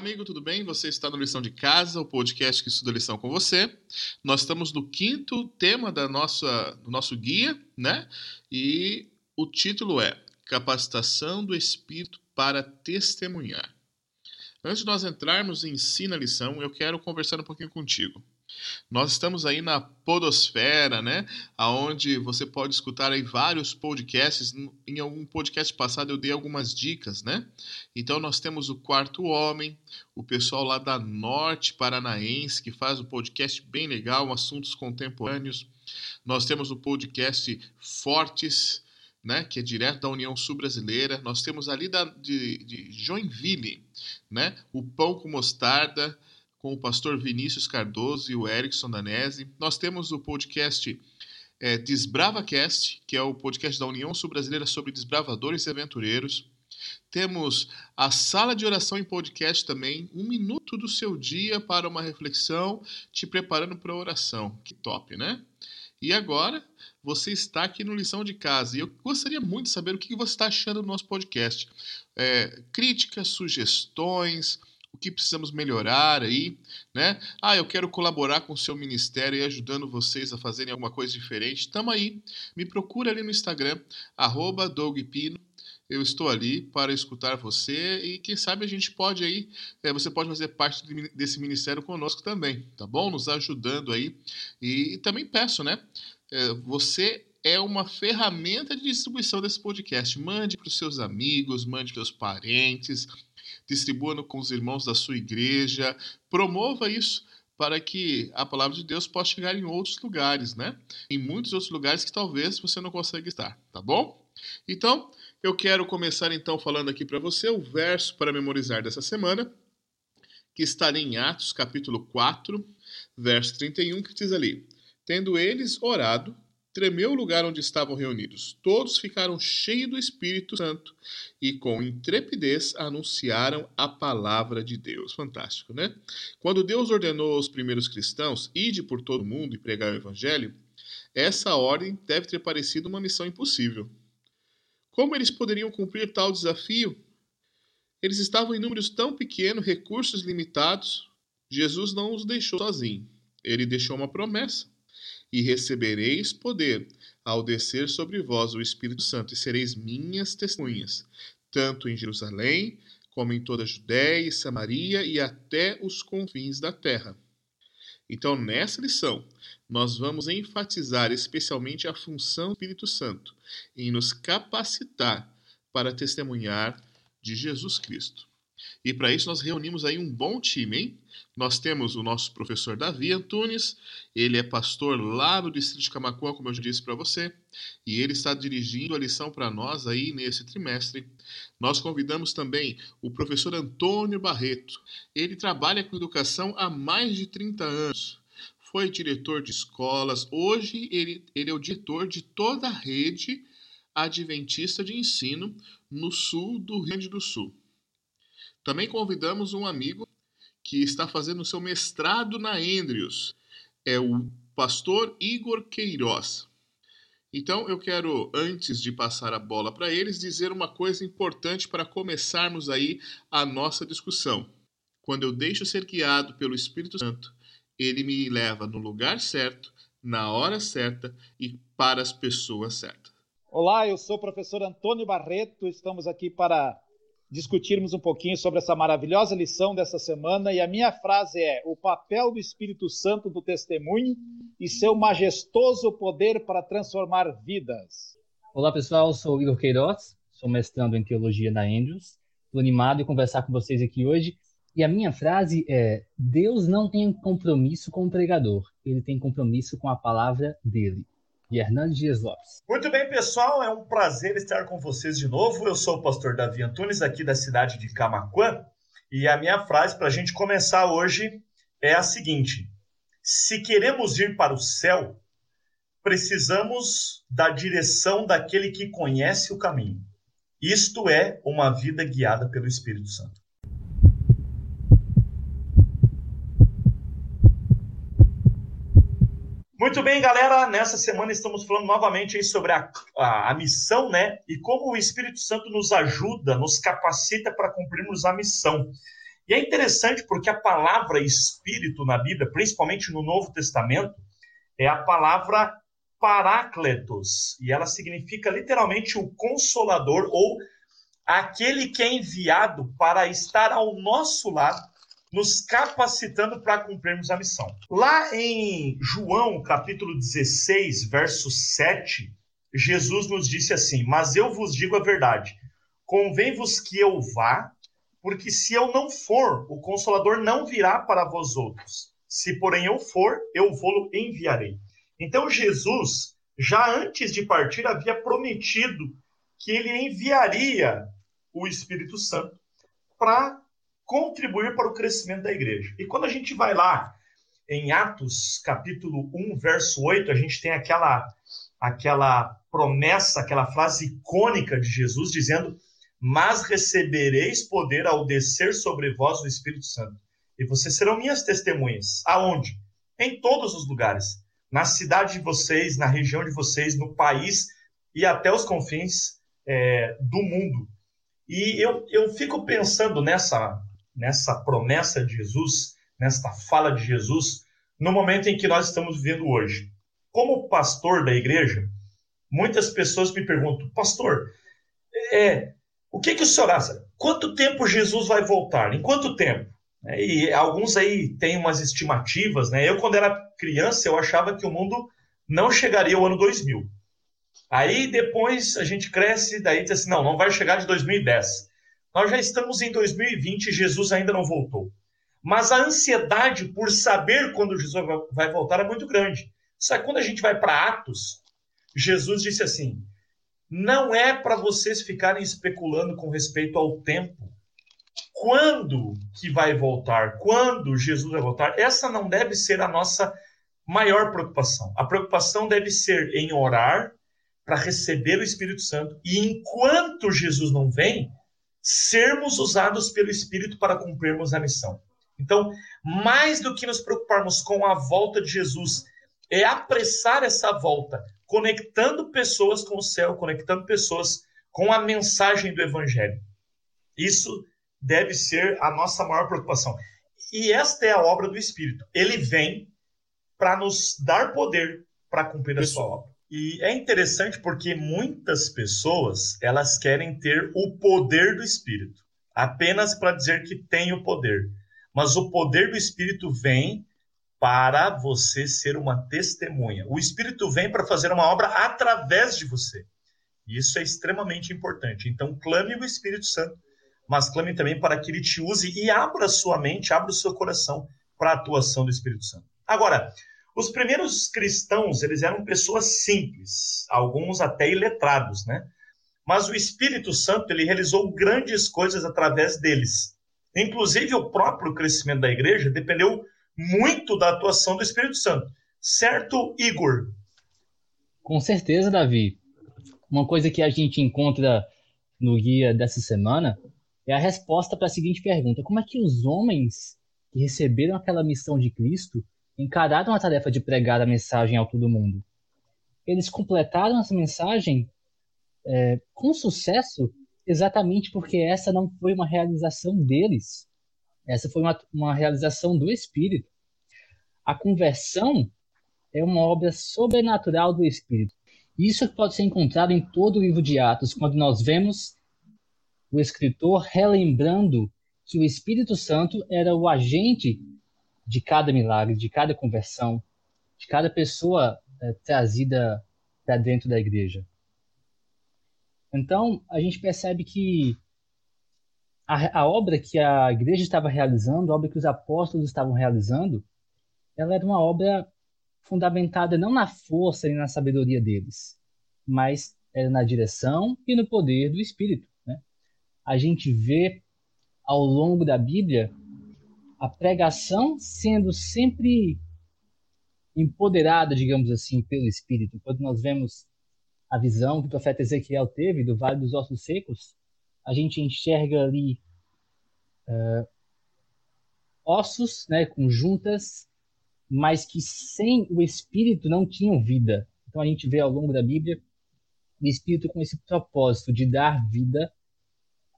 Amigo, tudo bem? Você está no Lição de Casa, o podcast que estuda a lição com você. Nós estamos no quinto tema da nossa, do nosso guia, né? E o título é Capacitação do Espírito para Testemunhar. Antes de nós entrarmos em si na lição, eu quero conversar um pouquinho contigo. Nós estamos aí na podosfera, né? Aonde você pode escutar aí vários podcasts. Em algum podcast passado eu dei algumas dicas, né? Então nós temos o Quarto Homem, o pessoal lá da Norte Paranaense que faz um podcast bem legal, assuntos contemporâneos. Nós temos o podcast Fortes, né, que é direto da União Sul-Brasileira. Nós temos ali da, de, de Joinville, né, o Pão com Mostarda, com o pastor Vinícius Cardoso e o Erickson Danese. Nós temos o podcast é, DesbravaCast, que é o podcast da União Sul-Brasileira sobre desbravadores e aventureiros. Temos a sala de oração em podcast também, um minuto do seu dia para uma reflexão, te preparando para a oração. Que top, né? E agora, você está aqui no Lição de Casa e eu gostaria muito de saber o que você está achando do nosso podcast. É, críticas, sugestões, o que precisamos melhorar aí, né? Ah, eu quero colaborar com o seu ministério e ajudando vocês a fazerem alguma coisa diferente. Tamo aí. Me procura ali no Instagram, arroba DougPino. Eu estou ali para escutar você e quem sabe a gente pode aí, é, você pode fazer parte desse ministério conosco também, tá bom? Nos ajudando aí. E, e também peço, né? É, você é uma ferramenta de distribuição desse podcast. Mande para os seus amigos, mande para os parentes, distribua com os irmãos da sua igreja, promova isso para que a palavra de Deus possa chegar em outros lugares, né? Em muitos outros lugares que talvez você não consiga estar, tá bom? Então, eu quero começar então falando aqui para você o verso para memorizar dessa semana, que está em Atos, capítulo 4, verso 31, que diz ali: Tendo eles orado, tremeu o lugar onde estavam reunidos. Todos ficaram cheios do Espírito Santo e com intrepidez anunciaram a palavra de Deus. Fantástico, né? Quando Deus ordenou aos primeiros cristãos ide por todo o mundo e pregar o evangelho, essa ordem deve ter parecido uma missão impossível. Como eles poderiam cumprir tal desafio? Eles estavam em números tão pequenos, recursos limitados. Jesus não os deixou sozinhos. Ele deixou uma promessa e recebereis poder ao descer sobre vós o Espírito Santo, e sereis minhas testemunhas, tanto em Jerusalém, como em toda a Judéia e Samaria e até os confins da terra. Então, nessa lição, nós vamos enfatizar especialmente a função do Espírito Santo em nos capacitar para testemunhar de Jesus Cristo. E para isso nós reunimos aí um bom time, hein? Nós temos o nosso professor Davi Antunes, ele é pastor lá no distrito de Camacuã, como eu já disse para você, e ele está dirigindo a lição para nós aí nesse trimestre. Nós convidamos também o professor Antônio Barreto. Ele trabalha com educação há mais de 30 anos. Foi diretor de escolas, hoje ele, ele é o diretor de toda a rede adventista de ensino no sul do Rio Grande do Sul. Também convidamos um amigo que está fazendo o seu mestrado na Andrews. É o pastor Igor Queiroz. Então eu quero, antes de passar a bola para eles, dizer uma coisa importante para começarmos aí a nossa discussão. Quando eu deixo ser guiado pelo Espírito Santo, ele me leva no lugar certo, na hora certa e para as pessoas certas. Olá, eu sou o professor Antônio Barreto, estamos aqui para discutirmos um pouquinho sobre essa maravilhosa lição dessa semana. E a minha frase é: o papel do Espírito Santo do testemunho e seu majestoso poder para transformar vidas. Olá, pessoal. Sou Igor Queiroz, sou mestrando em teologia na Andrews. Estou animado em conversar com vocês aqui hoje. E a minha frase é: Deus não tem compromisso com o pregador, ele tem compromisso com a palavra dele e Hernandes Dias Lopes. Muito bem, pessoal, é um prazer estar com vocês de novo. Eu sou o pastor Davi Antunes, aqui da cidade de Camacuã, e a minha frase para a gente começar hoje é a seguinte: se queremos ir para o céu, precisamos da direção daquele que conhece o caminho. Isto é uma vida guiada pelo Espírito Santo. Muito bem, galera. Nessa semana estamos falando novamente sobre a, a, a, missão, né? E como o Espírito Santo nos ajuda, nos capacita para cumprirmos a missão. E é interessante porque a palavra espírito na Bíblia, principalmente no Novo Testamento, é a palavra parácletos, e ela significa literalmente o consolador ou aquele que é enviado para estar ao nosso lado, nos capacitando para cumprirmos a missão. Lá em João, capítulo 16, verso 7, Jesus nos disse assim: Mas eu vos digo a verdade, convém-vos que eu vá, porque se eu não for, o Consolador não virá para vós outros. Se, porém, eu for, eu vou-lo enviarei. Então, Jesus, já antes de partir, havia prometido que ele enviaria o Espírito Santo para contribuir para o crescimento da igreja. E quando a gente vai lá em Atos, capítulo 1, verso 8, a gente tem aquela aquela promessa, aquela frase icônica de Jesus dizendo: "Mas recebereis poder ao descer sobre vós o Espírito Santo, e vocês serão minhas testemunhas". Aonde? Em todos os lugares, na cidade de vocês, na região de vocês, no país e até os confins é, do mundo. E eu, eu fico pensando nessa, nessa promessa de Jesus, nesta fala de Jesus, no momento em que nós estamos vivendo hoje. Como pastor da igreja, muitas pessoas me perguntam, pastor, é, o que, que o senhor acha? Quanto tempo Jesus vai voltar? Em quanto tempo? É, e alguns aí têm umas estimativas, né? Eu, quando era criança, eu achava que o mundo não chegaria ao ano 2000. Aí depois a gente cresce, daí diz assim, não, não vai chegar de 2010. Nós já estamos em 2020 e Jesus ainda não voltou. Mas a ansiedade por saber quando Jesus vai voltar é muito grande. Só que quando a gente vai para Atos, Jesus disse assim: não é para vocês ficarem especulando com respeito ao tempo. Quando que vai voltar? Quando Jesus vai voltar? Essa não deve ser a nossa maior preocupação. A preocupação deve ser em orar para receber o Espírito Santo. E enquanto Jesus não vem, sermos usados pelo Espírito para cumprirmos a missão. Então, mais do que nos preocuparmos com a volta de Jesus, é apressar essa volta, conectando pessoas com o céu, conectando pessoas com a mensagem do Evangelho. Isso deve ser a nossa maior preocupação. E esta é a obra do Espírito. Ele vem para nos dar poder para cumprir a sua obra. E é interessante porque muitas pessoas elas querem ter o poder do Espírito, apenas para dizer que tem o poder. Mas o poder do Espírito vem para você ser uma testemunha. O Espírito vem para fazer uma obra através de você. E isso é extremamente importante. Então, clame o Espírito Santo, mas clame também para que ele te use e abra sua mente, abra o seu coração para a atuação do Espírito Santo. Agora, os primeiros cristãos, eles eram pessoas simples, alguns até iletrados, né? Mas o Espírito Santo, ele realizou grandes coisas através deles. Inclusive, o próprio crescimento da igreja dependeu muito da atuação do Espírito Santo. Certo, Igor? Com certeza, Davi. Uma coisa que a gente encontra no guia dessa semana é a resposta para a seguinte pergunta: Como é que os homens que receberam aquela missão de Cristo encararam a tarefa de pregar a mensagem ao todo mundo. Eles completaram essa mensagem é, com sucesso exatamente porque essa não foi uma realização deles. Essa foi uma, uma realização do Espírito. A conversão é uma obra sobrenatural do Espírito. Isso pode ser encontrado em todo o livro de Atos, quando nós vemos o escritor relembrando que o Espírito Santo era o agente de cada milagre, de cada conversão, de cada pessoa é, trazida para dentro da igreja. Então, a gente percebe que a, a, obra que a igreja estava realizando, a obra que os apóstolos estavam realizando, ela era uma obra fundamentada não na força e na sabedoria deles, mas era na direção e no poder do Espírito. Né? A gente vê ao longo da Bíblia a pregação sendo sempre empoderada, digamos assim, pelo Espírito. Quando nós vemos a visão que o profeta Ezequiel teve do Vale dos Ossos Secos, a gente enxerga ali uh, ossos, né, com juntas, mas que sem o Espírito não tinham vida. Então a gente vê ao longo da Bíblia o Espírito com esse propósito de dar vida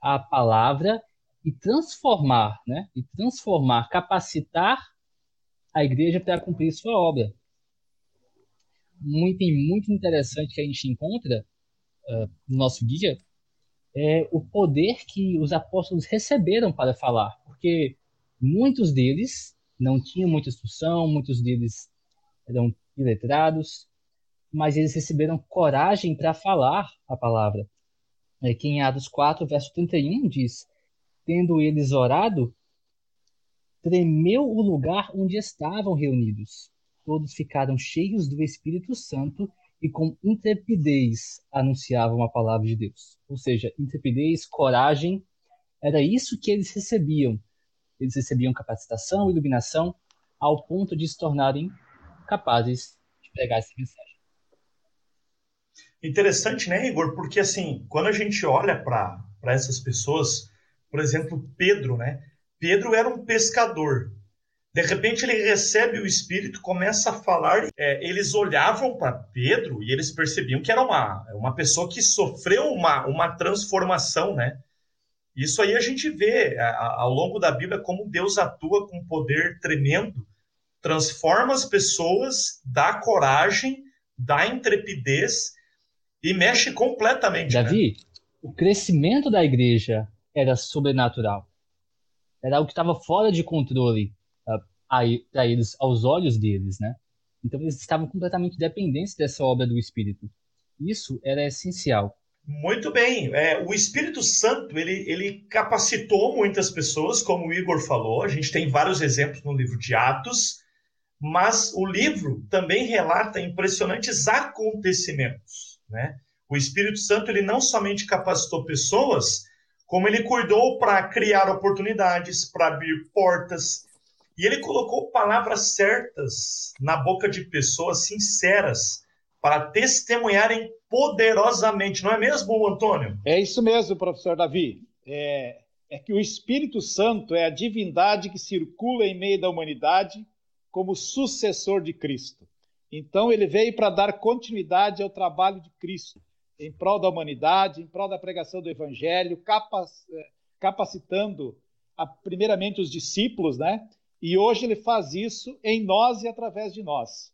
à palavra e transformar, né? E transformar, capacitar a igreja para cumprir sua obra. Muito muito interessante que a gente encontra uh, no nosso guia é o poder que os apóstolos receberam para falar, porque muitos deles não tinham muita instrução, muitos deles eram iletrados, mas eles receberam coragem para falar a palavra. É, que em Atos 4, verso 31 diz: Tendo eles orado, tremeu o lugar onde estavam reunidos. Todos ficaram cheios do Espírito Santo e com intrepidez anunciavam a palavra de Deus. Ou seja, intrepidez, coragem, era isso que eles recebiam. Eles recebiam capacitação, iluminação, ao ponto de se tornarem capazes de pregar essa mensagem. Interessante, né, Igor? Porque assim, quando a gente olha para essas pessoas, por exemplo, Pedro, né? Pedro era um pescador. De repente ele recebe o Espírito, começa a falar. É, eles olhavam para Pedro e eles percebiam que era uma, uma pessoa que sofreu uma, uma transformação, né? Isso aí a gente vê a, ao longo da Bíblia como Deus atua com um poder tremendo, transforma as pessoas, dá coragem, dá intrepidez e mexe completamente. Né? Davi, né? o crescimento da igreja era sobrenatural. Era algo que estava fora de controle uh, para eles, aos olhos deles, né? Então eles estavam completamente dependentes dessa obra do Espírito. Isso era essencial. Muito bem. É, o Espírito Santo ele, ele capacitou muitas pessoas, como o Igor falou. A gente tem vários exemplos no livro de Atos, mas o livro também relata impressionantes acontecimentos. Né? O Espírito Santo ele não somente capacitou pessoas, como ele cuidou para criar oportunidades, para abrir portas, e ele colocou palavras certas na boca de pessoas sinceras para testemunharem poderosamente, não é mesmo, Antônio? É isso mesmo, professor Davi. É, é que o Espírito Santo é a divindade que circula em meio da humanidade como sucessor de Cristo. Então, ele veio para dar continuidade ao trabalho de Cristo, em prol da humanidade, em prol da pregação do Evangelho, é, capacitando, primeiramente, os discípulos, né? E hoje ele faz isso em nós e através de nós.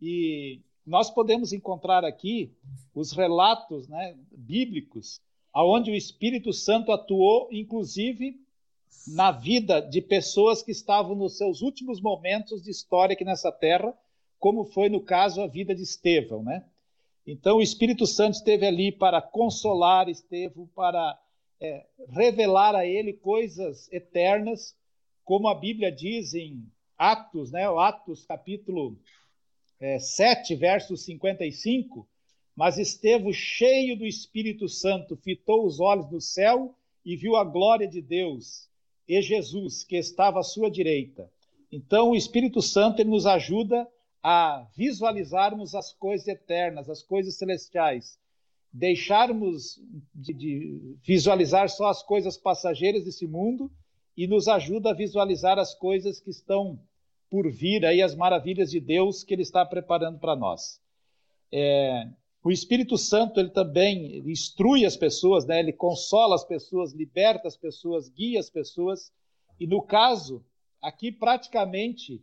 E nós podemos encontrar aqui os relatos né, bíblicos, aonde o Espírito Santo atuou, inclusive na vida de pessoas que estavam nos seus últimos momentos de história aqui nessa terra como foi no caso a vida de Estevão, né? Então o Espírito Santo esteve ali para consolar Estevão, para é, revelar a ele coisas eternas, como a Bíblia diz em Atos, né? Atos capítulo é, 7, verso 55, mas Estevão, cheio do Espírito Santo, fitou os olhos no céu e viu a glória de Deus e Jesus, que estava à sua direita. Então, o Espírito Santo ele nos ajuda a visualizarmos as coisas eternas, as coisas celestiais, deixarmos de, de, visualizar só as coisas passageiras desse mundo e nos ajuda a visualizar as coisas que estão por vir aí, as maravilhas de Deus que Ele está preparando para nós. É, o Espírito Santo ele também ele instrui as pessoas, né? Ele consola as pessoas, liberta as pessoas, guia as pessoas. E no caso aqui praticamente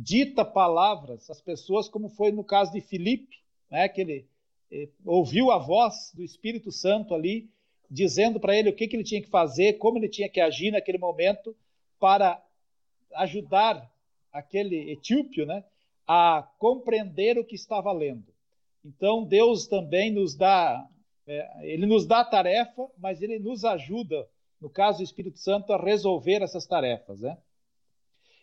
dita palavras às pessoas, como foi no caso de Filipe, né, que ele eh, ouviu a voz do Espírito Santo ali, dizendo para ele o que, que ele tinha que fazer, como ele tinha que agir naquele momento para ajudar aquele etíopio né, a compreender o que estava lendo. Então, Deus também nos dá, é, ele nos dá a tarefa, mas ele nos ajuda, no caso do Espírito Santo, a resolver essas tarefas. Né?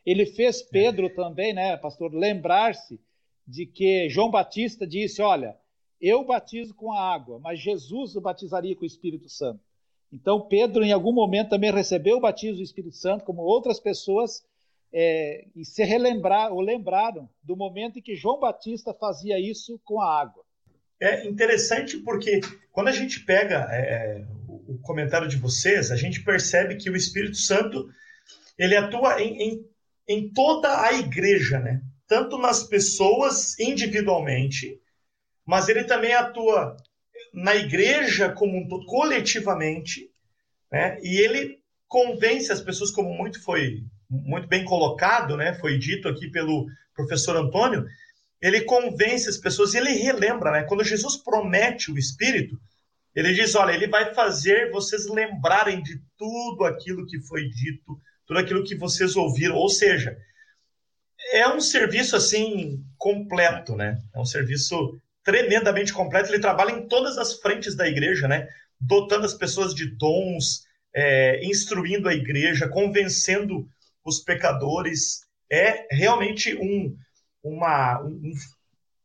Ele fez é. Pedro também, né, pastor, lembrar-se de que João Batista disse: Olha, eu batizo com a água, mas Jesus o batizaria com o Espírito Santo. Então, Pedro, em algum momento, também recebeu o batismo do Espírito Santo, como outras pessoas, é, e se relembrar ou lembraram do momento em que João Batista fazia isso com a água. É interessante porque quando a gente pega é, é o comentário de vocês, a gente percebe que o Espírito Santo ele atua em, em em toda a igreja, né? Tanto nas pessoas individualmente, mas ele também atua na igreja como um todo, coletivamente, né? E ele convence as pessoas, como muito foi muito bem colocado, né? Foi dito aqui pelo professor Antônio. Ele convence as pessoas e ele relembra, né? Quando Jesus promete o Espírito, ele diz: olha, ele vai fazer vocês lembrarem de tudo aquilo que foi dito, tudo aquilo que vocês ouviram. Ou seja, é um serviço assim completo, né? É um serviço tremendamente completo. Ele trabalha em todas as frentes da igreja, né? Dotando as pessoas de dons, é, instruindo a igreja, convencendo os pecadores. É realmente um, uma, um,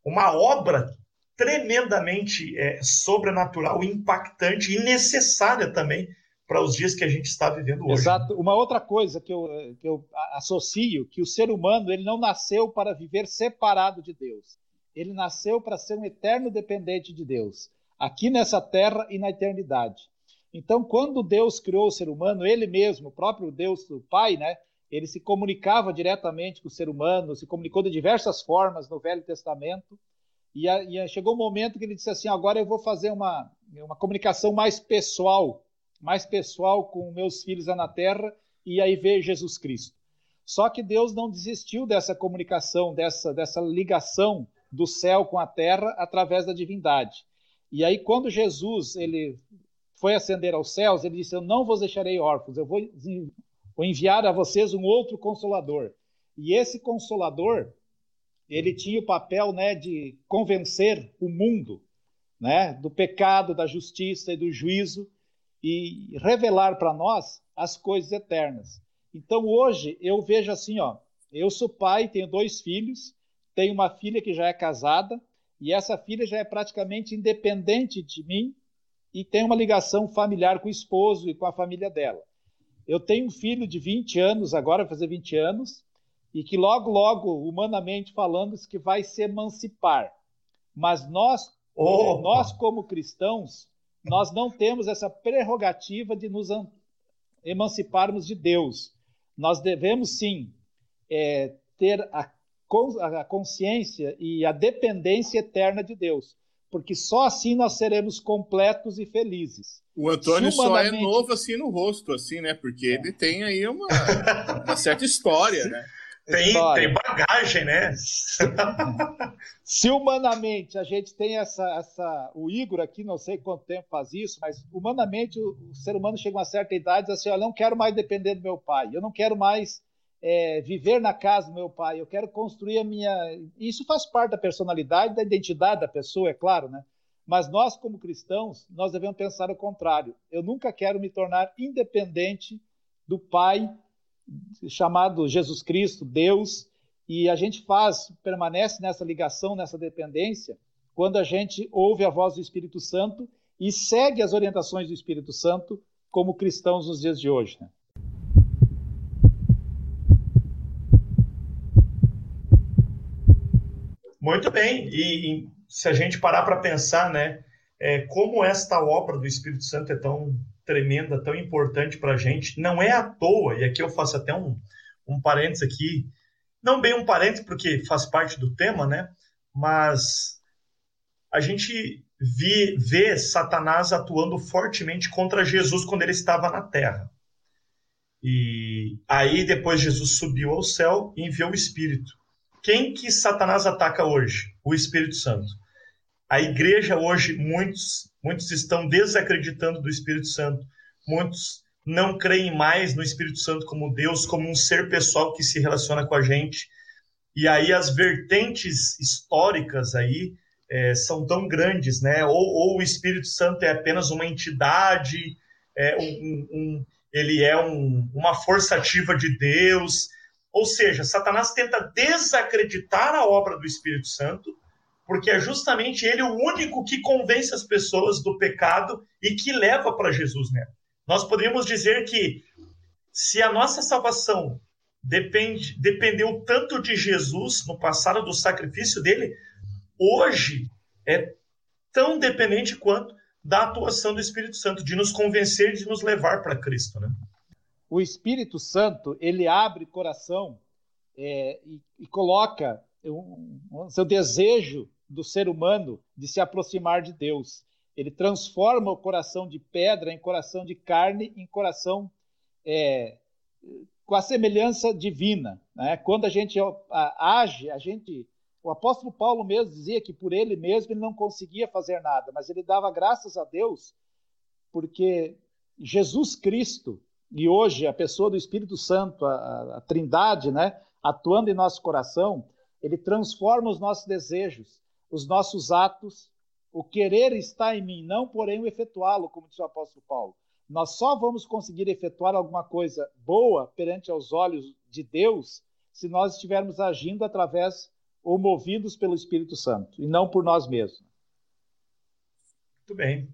uma obra tremendamente é, sobrenatural, impactante e necessária também para os dias que a gente está vivendo hoje. Exato. Uma outra coisa que eu, que eu associo, que o ser humano ele não nasceu para viver separado de Deus. Ele nasceu para ser um eterno dependente de Deus, aqui nessa terra e na eternidade. Então, quando Deus criou o ser humano, ele mesmo, o próprio Deus, o Pai, né, ele se comunicava diretamente com o ser humano, se comunicou de diversas formas no Velho Testamento. E, a, e chegou um momento que ele disse assim: agora eu vou fazer uma, uma comunicação mais pessoal mais pessoal com meus filhos na terra e aí ver Jesus Cristo. Só que Deus não desistiu dessa comunicação, dessa, dessa ligação do céu com a terra através da divindade. E aí, quando Jesus ele foi ascender aos céus, ele disse: Eu não vos deixarei órfãos, eu vou, vou enviar a vocês um outro consolador. E esse consolador, ele tinha o papel né, de convencer o mundo né, do pecado, da justiça e do juízo e revelar para nós as coisas eternas. Então hoje eu vejo assim, ó, eu sou pai, tenho dois filhos, tenho uma filha que já é casada e essa filha já é praticamente independente de mim e tem uma ligação familiar com o esposo e com a família dela. Eu tenho um filho de 20 anos, agora vai fazer 20 anos, e que logo, logo, humanamente falando, que vai se emancipar. Mas nós, nós como cristãos, nós não temos essa prerrogativa de nos emanciparmos de Deus. Nós devemos sim é, ter a, a consciência e a dependência eterna de Deus, porque só assim nós seremos completos e felizes. O Antônio só é novo assim no rosto, assim, né? Porque é. ele tem aí uma, uma certa história, né? Tem, tem bagagem, né? Se humanamente a gente tem essa, essa. O Igor aqui, não sei quanto tempo faz isso, mas humanamente o, o ser humano chega a uma certa idade e diz assim: Eu não quero mais depender do meu pai, eu não quero mais é, viver na casa do meu pai, eu quero construir a minha. Isso faz parte da personalidade, da identidade da pessoa, é claro, né? Mas nós, como cristãos, nós devemos pensar o contrário. Eu nunca quero me tornar independente do pai chamado Jesus Cristo, Deus, e a gente faz, permanece nessa ligação, nessa dependência, quando a gente ouve a voz do Espírito Santo e segue as orientações do Espírito Santo como cristãos nos dias de hoje. Né? Muito bem, e, e se a gente parar para pensar, né, é, como esta obra do Espírito Santo é tão tremenda, tão importante para a gente. Não é à toa, e aqui eu faço até um, um parênteses aqui, não bem um parênteses, porque faz parte do tema, né? Mas a gente vê, vê Satanás atuando fortemente contra Jesus quando ele estava na terra. E aí depois Jesus subiu ao céu e enviou o Espírito. Quem que Satanás ataca hoje? O Espírito Santo. A igreja hoje, muitos muitos estão desacreditando do Espírito Santo, muitos não creem mais no Espírito Santo como Deus, como um ser pessoal que se relaciona com a gente. E aí as vertentes históricas aí é, são tão grandes, né? Ou, ou, o Espírito Santo é apenas uma entidade, é um, um, ele é um, uma força ativa de Deus. Ou seja, Satanás tenta desacreditar a obra do Espírito Santo porque é justamente ele o único que convence as pessoas do pecado e que leva para Jesus, né? Nós poderíamos dizer que se a nossa salvação depende, dependeu tanto de Jesus no passado do sacrifício dele, hoje é tão dependente quanto da atuação do Espírito Santo de nos convencer, de nos levar para Cristo, né? O Espírito Santo ele abre coração é, e, e, coloca o seu desejo do ser humano de se aproximar de Deus. Ele transforma o coração de pedra em coração de carne, em coração é, com a semelhança divina. Né? Quando a gente age, a gente. O apóstolo Paulo mesmo dizia que por ele mesmo ele não conseguia fazer nada, mas ele dava graças a Deus porque Jesus Cristo e hoje a pessoa do Espírito Santo, a, a Trindade, né, atuando em nosso coração, ele transforma os nossos desejos, os nossos atos. O querer está em mim, não porém o efetuá-lo, como disse o apóstolo Paulo. Nós só vamos conseguir efetuar alguma coisa boa perante aos olhos de Deus se nós estivermos agindo através ou movidos pelo Espírito Santo e não por nós mesmos. Muito bem.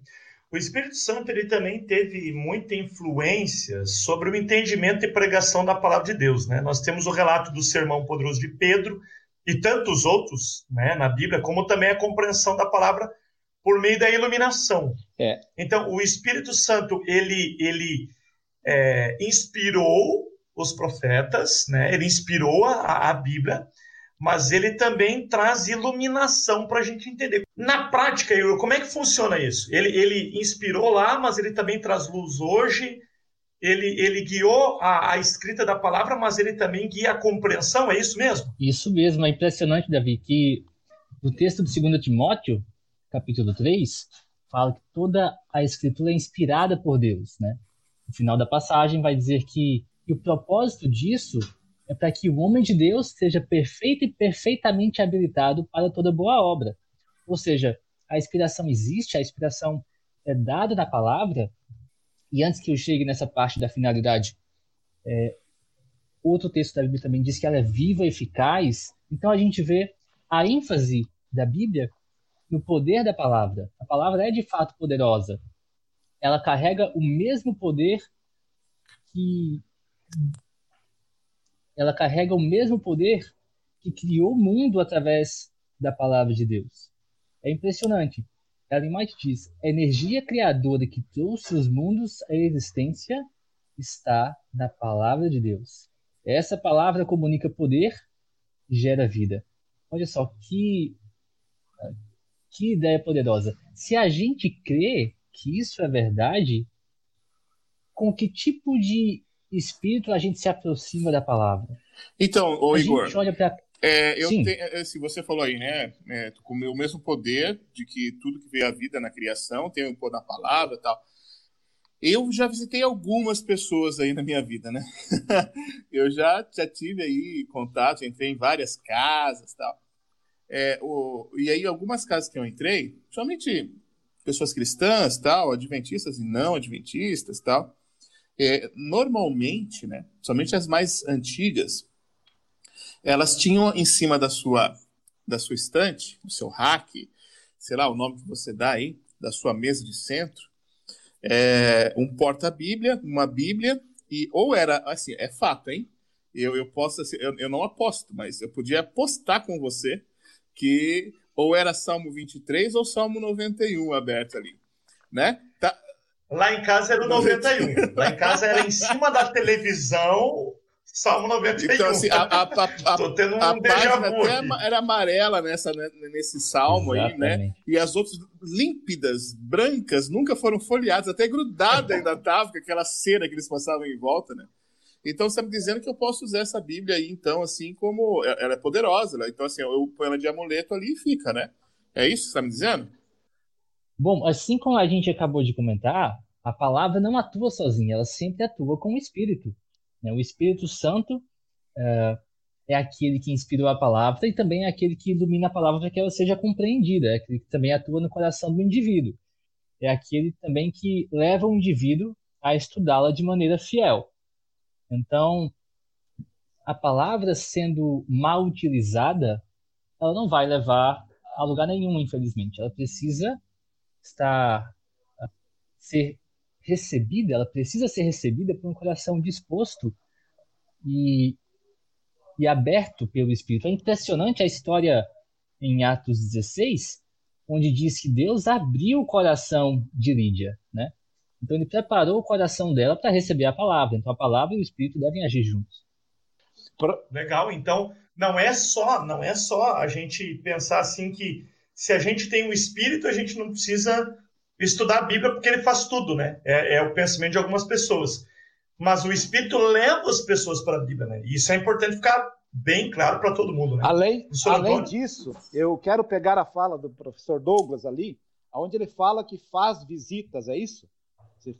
O Espírito Santo ele também teve muita influência sobre o entendimento e pregação da palavra de Deus. Né? Nós temos o relato do sermão poderoso de Pedro e tantos outros né, na Bíblia, como também a compreensão da palavra por meio da iluminação. É. Então, o Espírito Santo ele, ele é, inspirou os profetas, né? ele inspirou a, a Bíblia, mas ele também traz iluminação para a gente entender. Na prática, Igor, como é que funciona isso? Ele, ele inspirou lá, mas ele também traz luz hoje. Ele, ele guiou a, a, escrita da palavra, mas ele também guia a compreensão, é isso mesmo? Isso mesmo, é impressionante, Davi, que o texto de 2 Timóteo, capítulo 3, fala que toda a escritura é inspirada por Deus, né? No final da passagem vai dizer que, que o propósito disso é para que o homem de Deus seja perfeito e perfeitamente habilitado para toda boa obra. Ou seja, a inspiração existe, a inspiração é dada na palavra, e antes que eu chegue nessa parte da finalidade, é, outro texto da Bíblia também diz que ela é viva e eficaz. Então a gente vê a ênfase da Bíblia no poder da palavra. A palavra é de fato poderosa. Ela carrega o mesmo poder que ela carrega o mesmo poder que criou o mundo através da palavra de Deus. É impressionante. Ellen White diz: a energia criadora que trouxe os mundos à existência está na palavra de Deus. Essa palavra comunica poder e gera vida. Olha só que que ideia poderosa. Se a gente crê que isso é verdade, com que tipo de espírito a gente se aproxima da palavra? Então, ô a Igor. Gente olha pra... É, eu tenho, é, se você falou aí, né, é, com o mesmo poder de que tudo que veio à vida na criação tem o poder na palavra e tal. Eu já visitei algumas pessoas aí na minha vida, né? eu já, já tive aí contato, entrei em várias casas tal. É, o, e aí, algumas casas que eu entrei, somente pessoas cristãs, tal, adventistas e não adventistas, tal, é, normalmente, né, somente as mais antigas, elas tinham em cima da sua da sua estante, do seu rack, sei lá, o nome que você dá aí, da sua mesa de centro, é, um porta-bíblia, uma bíblia, e ou era, assim, é fato, hein? Eu, eu posso, assim, eu, eu não aposto, mas eu podia apostar com você que ou era Salmo 23 ou Salmo 91 aberto ali, né? Tá... Lá em casa era o 91. Lá em casa era em cima da televisão Salmo 91. Então, assim, a, a, a, Tô tendo um a página até era amarela nessa, né, nesse salmo Exatamente. aí, né? E as outras límpidas, brancas, nunca foram folheadas, até grudada ainda tava com aquela cera que eles passavam em volta, né? Então você está me dizendo que eu posso usar essa Bíblia aí, então, assim, como ela é poderosa, né? Então, assim, eu ponho ela de amuleto ali e fica, né? É isso que você está me dizendo? Bom, assim como a gente acabou de comentar, a palavra não atua sozinha, ela sempre atua com o Espírito. Né? O Espírito Santo é, é aquele que inspirou a palavra e também é aquele que ilumina a palavra para que ela seja compreendida, é aquele que também atua no coração do indivíduo. É aquele também que leva o indivíduo a estudá-la de maneira fiel. Então, a palavra sendo mal utilizada, ela não vai levar a lugar nenhum, infelizmente. Ela precisa estar ser recebida, ela precisa ser recebida por um coração disposto e, e aberto pelo Espírito. É impressionante a história em Atos 16, onde diz que Deus abriu o coração de Lídia, né? Então ele preparou o coração dela para receber a palavra. Então a palavra e o espírito devem agir juntos. Legal. Então não é só, não é só a gente pensar assim que se a gente tem o espírito, a gente não precisa estudar a Bíblia porque ele faz tudo, né? É, é o pensamento de algumas pessoas. mas o Espírito leva as pessoas para a Bíblia, né? E isso é importante ficar bem claro para todo mundo, né? Além, além disso, eu quero pegar a fala do professor Douglas ali, onde ele fala que faz visitas, é isso?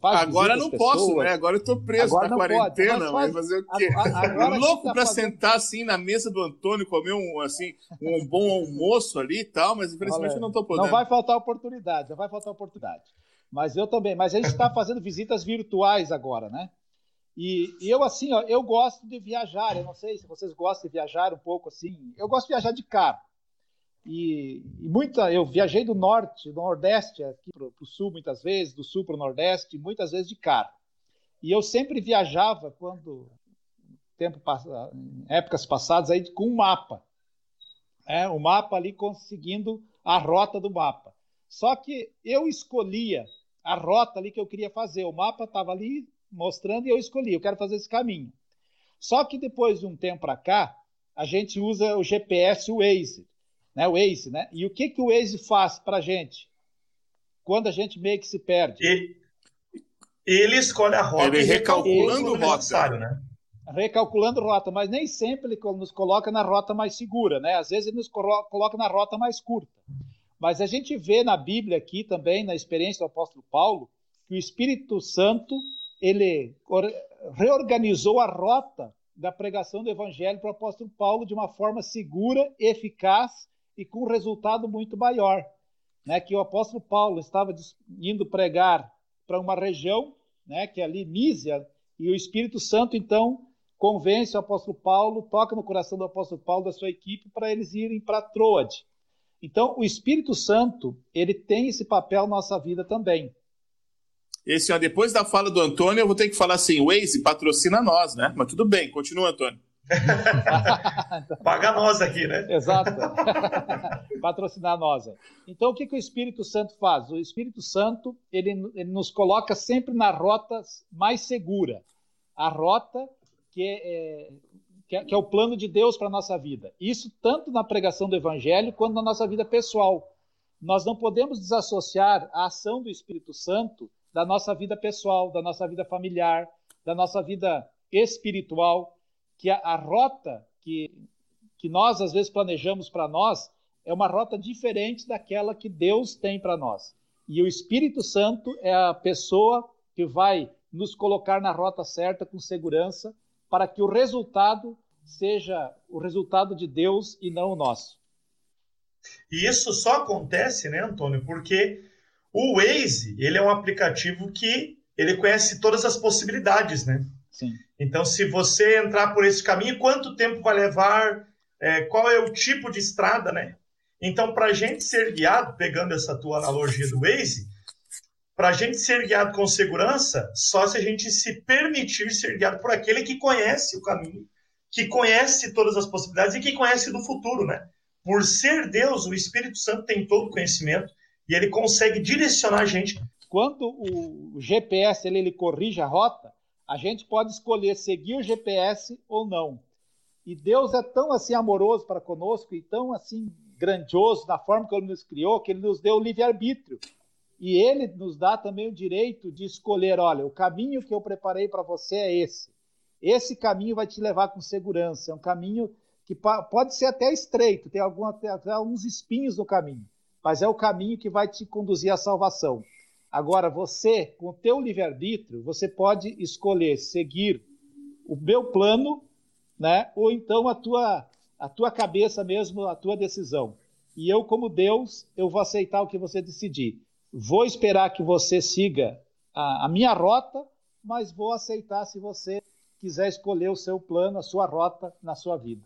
Agora não posso, né? Agora eu tô preso agora na quarentena, pode, mas fazer o quê? Agora louco tá para fazendo... sentar assim na mesa do Antônio, comer um assim um bom almoço ali e tal, mas infelizmente Olha, eu não tô podendo. Não vai faltar oportunidade, não vai faltar oportunidade. Mas eu também, mas a gente está fazendo visitas virtuais agora, né? E, e, eu assim, ó, eu gosto de viajar. Eu não sei se vocês gostam de viajar um pouco assim. Eu gosto de viajar de carro. E, e muita, eu viajei do norte, do nordeste aqui para o sul muitas vezes, do sul para o nordeste, muitas vezes de carro. E eu sempre viajava quando tempo épocas passadas aí com um mapa, é, o mapa ali conseguindo a rota do mapa. Só que eu escolhia a rota ali que eu queria fazer. O mapa estava ali mostrando e eu escolhi. Eu quero fazer esse caminho. Só que depois de um tempo para cá, a gente usa o GPS, o Waze né? O Waze, né? E o que, que o Waze faz para a gente? Quando a gente meio que se perde. E, ele escolhe a rota ele recalculando rota. Né? Recalculando rota, mas nem sempre ele nos coloca na rota mais segura, né? Às vezes ele nos coloca na rota mais curta. Mas a gente vê na Bíblia aqui também, na experiência do apóstolo Paulo, que o Espírito Santo ele reorganizou a rota da pregação do evangelho para o apóstolo Paulo de uma forma segura, eficaz e com um resultado muito maior. Né, que o apóstolo Paulo estava indo pregar para uma região, né, que é ali Mísia, e o Espírito Santo então convence o apóstolo Paulo, toca no coração do apóstolo Paulo da sua equipe para eles irem para Troade. Então, o Espírito Santo, ele tem esse papel na nossa vida também. Esse, ó, depois da fala do Antônio, eu vou ter que falar assim, Waze patrocina nós, né? Mas tudo bem, continua, Antônio. Paga nós aqui, né? Exato. Patrocinar nós. Então, o que, que o Espírito Santo faz? O Espírito Santo ele, ele nos coloca sempre na rota mais segura. A rota que é, que é, que é o plano de Deus para a nossa vida. Isso tanto na pregação do Evangelho quanto na nossa vida pessoal. Nós não podemos desassociar a ação do Espírito Santo da nossa vida pessoal, da nossa vida familiar, da nossa vida espiritual que a, a rota que, que nós às vezes planejamos para nós é uma rota diferente daquela que Deus tem para nós. E o Espírito Santo é a pessoa que vai nos colocar na rota certa com segurança para que o resultado seja o resultado de Deus e não o nosso. E isso só acontece, né, Antônio, porque o Waze, ele é um aplicativo que ele conhece todas as possibilidades, né? Sim. Então, se você entrar por esse caminho, quanto tempo vai levar? É, qual é o tipo de estrada, né? Então, para a gente ser guiado, pegando essa tua analogia do Waze, para a gente ser guiado com segurança, só se a gente se permitir ser guiado por aquele que conhece o caminho, que conhece todas as possibilidades e que conhece do futuro, né? Por ser Deus, o Espírito Santo tem todo o conhecimento e ele consegue direcionar a gente. Quando o GPS ele, ele corrige a rota, a gente pode escolher seguir o GPS ou não. E Deus é tão assim amoroso para conosco e tão assim grandioso na forma que ele nos criou, que ele nos deu o livre-arbítrio. E ele nos dá também o direito de escolher, olha, o caminho que eu preparei para você é esse. Esse caminho vai te levar com segurança, é um caminho que pode ser até estreito, tem algum, até alguns espinhos no caminho, mas é o caminho que vai te conduzir à salvação. Agora, você, com o teu livre-arbítrio, você pode escolher seguir o meu plano, né? ou então a tua, a tua cabeça mesmo, a tua decisão. E eu, como Deus, eu vou aceitar o que você decidir. Vou esperar que você siga a, a minha rota, mas vou aceitar se você quiser escolher o seu plano, a sua rota na sua vida.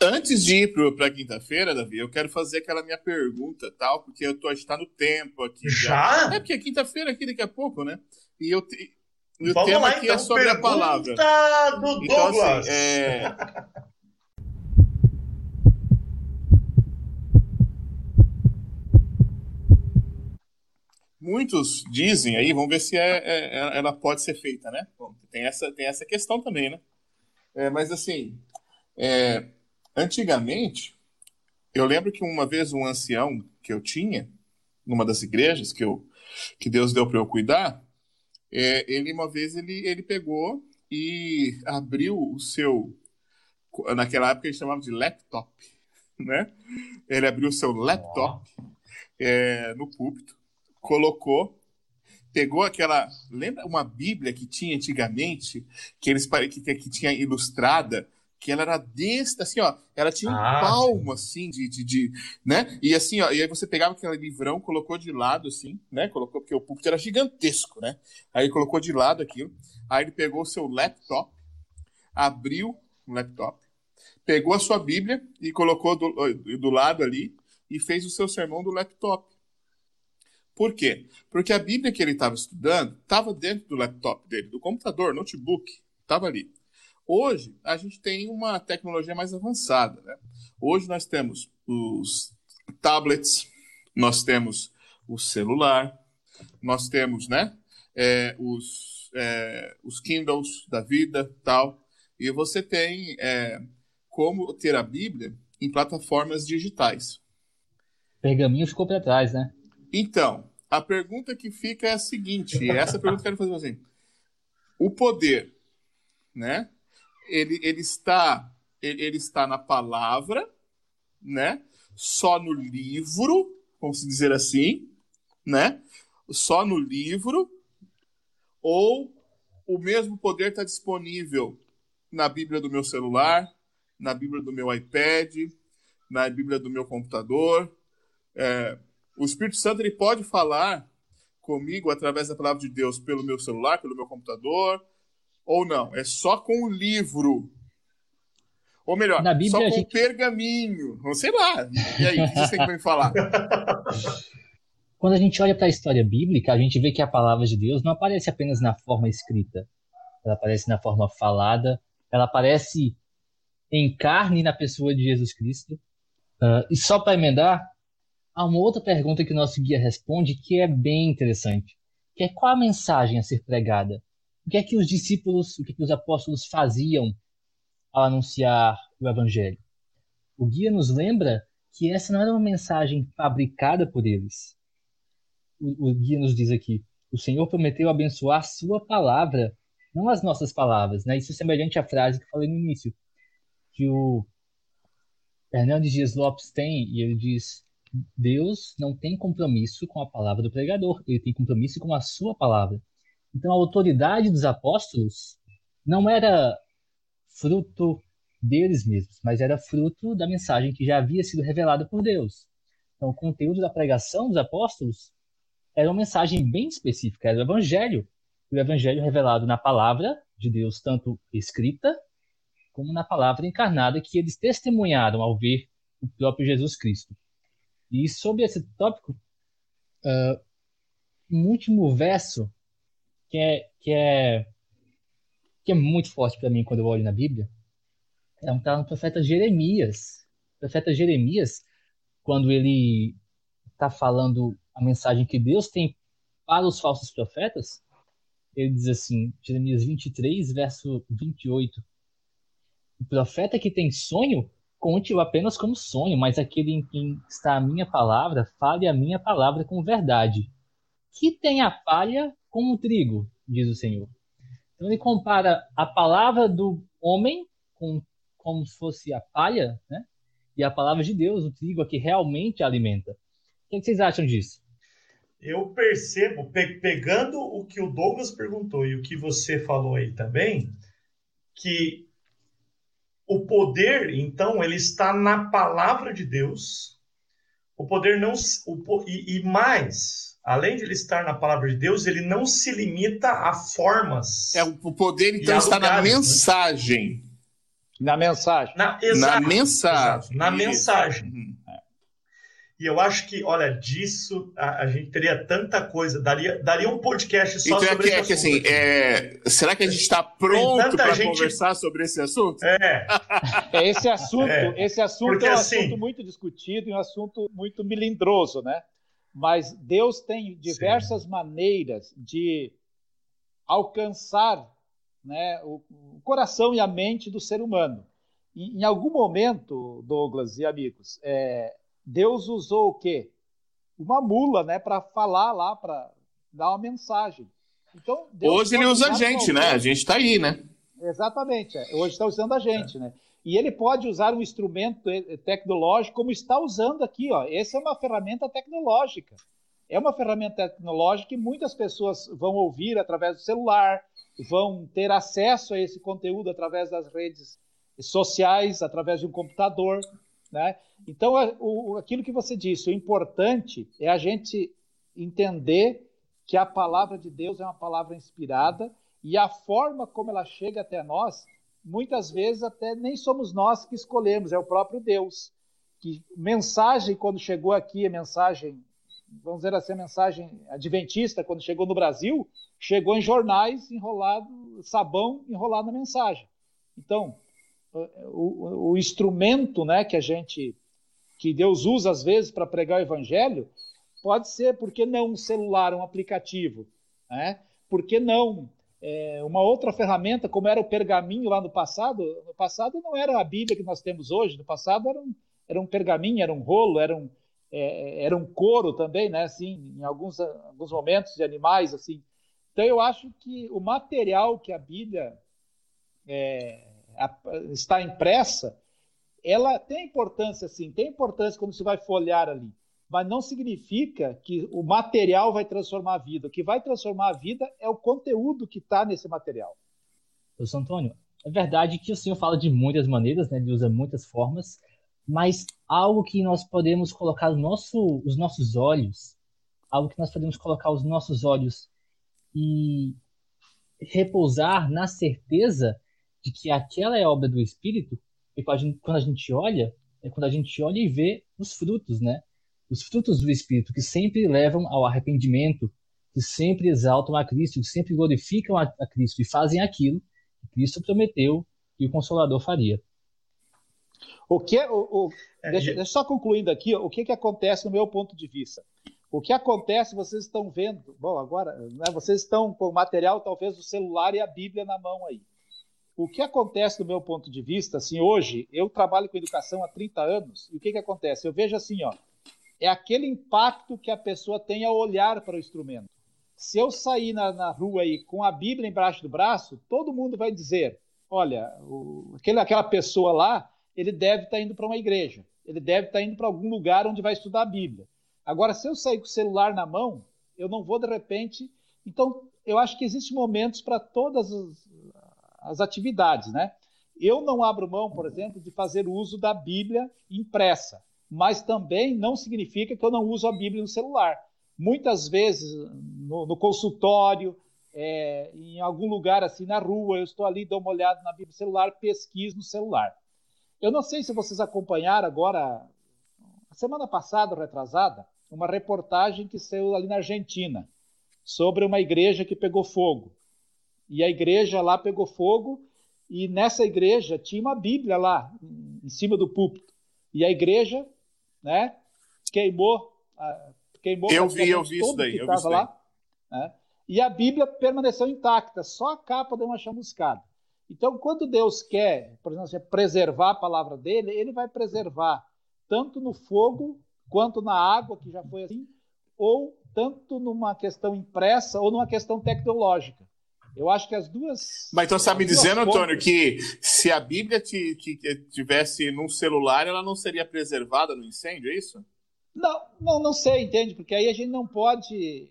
Antes de ir para quinta-feira, Davi, eu quero fazer aquela minha pergunta, tal, porque eu tô está no tempo aqui. Já? já. É porque é quinta-feira aqui daqui a pouco, né? E eu te... o Vamos tema lá, aqui é então, é sobre a palavra. Do então, assim, é... Muitos dizem aí, vamos ver se é, é, é, ela pode ser feita, né? Bom, tem essa, tem essa questão também, né? É, mas assim, é, Antigamente, eu lembro que uma vez um ancião que eu tinha, numa das igrejas que, eu, que Deus deu para eu cuidar, É, ele uma vez ele, ele pegou e abriu o seu naquela época ele chamava de laptop, né? Ele abriu o seu laptop é, no púlpito, colocou, pegou aquela, lembra uma Bíblia que tinha antigamente, que eles que, que tinha ilustrada, que ela era desse, assim, ó, ela tinha um ah, palmo, assim, de, de, de, né? E assim, ó, e aí você pegava aquele livrão, colocou de lado, assim, né? Colocou, porque o púlpito era gigantesco, né? Aí colocou de lado aquilo, aí ele pegou o seu laptop, abriu o laptop, pegou a sua Bíblia e colocou do, do lado ali e fez o seu sermão do laptop. Por quê? Porque a Bíblia que ele estava estudando estava dentro do laptop dele, do computador, notebook, estava ali. Hoje, a gente tem uma tecnologia mais avançada. Né? Hoje, nós temos os tablets, nós temos o celular, nós temos né, é, os, é, os Kindles da vida tal. E você tem é, como ter a Bíblia em plataformas digitais. Pergaminho ficou para trás, né? Então, a pergunta que fica é a seguinte, e essa pergunta que eu quero fazer assim. O poder, né? Ele, ele está ele, ele está na palavra, né? Só no livro, vamos dizer assim, né? Só no livro, ou o mesmo poder está disponível na Bíblia do meu celular, na Bíblia do meu iPad, na Bíblia do meu computador. É, o Espírito Santo ele pode falar comigo através da palavra de Deus pelo meu celular, pelo meu computador, ou não? É só com o livro. Ou melhor, Bíblia, só com gente... o pergaminho. Não sei lá. E aí, o que você tem que me falar? Quando a gente olha para a história bíblica, a gente vê que a palavra de Deus não aparece apenas na forma escrita. Ela aparece na forma falada. Ela aparece em carne na pessoa de Jesus Cristo. Uh, e só para emendar, há uma outra pergunta que o nosso guia responde que é bem interessante, que é qual a mensagem a ser pregada? O que é que os discípulos, o que, é que os apóstolos faziam ao anunciar o evangelho? O guia nos lembra que essa não era uma mensagem fabricada por eles. O, o guia nos diz aqui: o Senhor prometeu abençoar sua palavra, não as nossas palavras. Né? Isso é semelhante à frase que falei no início, que o Hernandes Dias Lopes tem, e ele diz: Deus não tem compromisso com a palavra do pregador, ele tem compromisso com a sua palavra. Então a autoridade dos apóstolos não era fruto deles mesmos, mas era fruto da mensagem que já havia sido revelada por Deus. Então o conteúdo da pregação dos apóstolos era uma mensagem bem específica, era o evangelho, o evangelho revelado na palavra de Deus, tanto escrita como na palavra encarnada que eles testemunharam ao ver o próprio Jesus Cristo. E sobre esse tópico, uh, um último verso que é, que é, que é muito forte para mim quando eu olho na Bíblia, é um tá no profeta Jeremias. O profeta Jeremias, quando ele está falando a mensagem que Deus tem para os falsos profetas, ele diz assim, Jeremias 23, verso 28. O profeta que tem sonho, conte-o apenas como sonho, mas aquele em quem está a minha palavra, fale a minha palavra com verdade. Que tem a palha com o trigo, diz o Senhor. Então ele compara a palavra do homem com como se fosse a palha, né? E a palavra de Deus, o trigo, a que realmente alimenta. O que vocês acham disso? Eu percebo, pe pegando o que o Douglas perguntou e o que você falou aí também, que o poder, então, ele está na palavra de Deus. O poder não. O, e, e mais, além de ele estar na palavra de Deus, ele não se limita a formas. É, o poder, então, está lugares, na né? mensagem. Né? Na mensagem. Na, exato, na mensagem. Exato, na Isso. mensagem. Uhum. E eu acho que, olha, disso a, a, gente teria tanta coisa, daria, daria um podcast só então, sobre é que, esse é que, assim, é... Será que a gente está pronto para gente... conversar sobre esse assunto? É. é esse assunto, é. esse assunto Porque, é um assim... assunto muito discutido e um assunto muito melindroso, né? Mas Deus tem diversas Sim. maneiras de alcançar né, o, o, coração e a mente do ser humano. E, em algum momento, Douglas e amigos, é, Deus usou o quê? Uma mula né, para falar lá, para dar uma mensagem. Então, Hoje ele usa a gente, né? A gente está aí, né? Exatamente. É. Hoje está usando a gente, é. né? E ele pode usar um instrumento tecnológico como está usando aqui, ó. Essa é uma ferramenta tecnológica. É uma ferramenta tecnológica que muitas pessoas vão ouvir através do celular, vão ter acesso a esse conteúdo através das redes sociais, através de um computador, né? Então, o, aquilo que você disse, o importante é a gente entender que a palavra de Deus é uma palavra inspirada e a forma como ela chega até nós, muitas vezes até nem somos nós que escolhemos, é o próprio Deus. Que mensagem, quando chegou aqui, a mensagem, vamos dizer assim, a mensagem adventista, quando chegou no Brasil, chegou em jornais enrolado, sabão enrolado na mensagem. Então, o, o, instrumento né, que a gente, que Deus usa às vezes para pregar o evangelho, pode ser, por que não um celular, um aplicativo? Né? Por que não é, uma outra ferramenta, como era o pergaminho lá no passado? No passado não era a Bíblia que nós temos hoje, no passado era um, era um pergaminho, era um rolo, era um, é, era um couro também, né? Assim, em alguns, alguns momentos de animais, assim. Então eu acho que o material que a Bíblia é, está impressa, ela tem importância, sim, tem importância quando você vai folhear ali, mas não significa que o material vai transformar a vida. O que vai transformar a vida é o conteúdo que está nesse material. Professor Antônio, é verdade que o senhor fala de muitas maneiras, né, ele usa muitas formas, mas algo que nós podemos colocar nosso, os nossos olhos, algo que nós podemos colocar os nossos olhos e repousar na certeza de que aquela é obra do Espírito, e quando a gente olha, é quando a gente olha e vê os frutos, né? Os frutos do Espírito, que sempre levam ao arrependimento, que sempre exaltam a Cristo, que sempre glorificam a, a Cristo e fazem aquilo que Cristo prometeu que o Consolador faria. O que, o, o, é, deixa, deixa, só concluindo aqui, o que, que acontece no meu ponto de vista. O que acontece, vocês estão vendo, bom, agora, né, vocês estão com o material, talvez, do celular e a Bíblia na mão aí. O que acontece do meu ponto de vista, assim, hoje, eu trabalho com educação há 30 anos, e o que, que acontece? Eu vejo assim, ó, é aquele impacto que a pessoa tem ao olhar para o instrumento. Se eu sair na, na rua aí com a Bíblia embaixo do braço, todo mundo vai dizer, olha, o, aquele, aquela pessoa lá, ele deve estar tá indo para uma igreja, ele deve estar tá indo para algum lugar onde vai estudar a Bíblia. Agora, se eu sair com o celular na mão, eu não vou de repente. Então, eu acho que existem momentos para todas as, as atividades, né? Eu não abro mão, por exemplo, de fazer uso da Bíblia impressa, mas também não significa que eu não uso a Bíblia no celular. Muitas vezes, no, no consultório, é, em algum lugar assim na rua, eu estou ali, dou uma olhada na Bíblia no celular, pesquiso no celular. Eu não sei se vocês acompanharam agora, semana passada, retrasada, uma reportagem que saiu ali na Argentina sobre uma igreja que pegou fogo. E a igreja lá pegou fogo, e nessa igreja tinha uma Bíblia lá, em cima do púlpito. E a igreja, né, queimou. queimou eu vi, eu vi isso daí. Eu vi isso daí. Lá, né? E a Bíblia permaneceu intacta, só a capa deu uma chamuscada. Então, quando Deus quer, por exemplo, preservar a palavra dele, ele vai preservar tanto no fogo quanto na água, que já foi assim, ou tanto numa questão impressa ou numa questão tecnológica. Eu acho que as duas. Mas então você está me dizendo, Antônio, que se a Bíblia te, te, tivesse num celular, ela não seria preservada no incêndio, é isso? Não, não, não sei, entende? Porque aí a gente não pode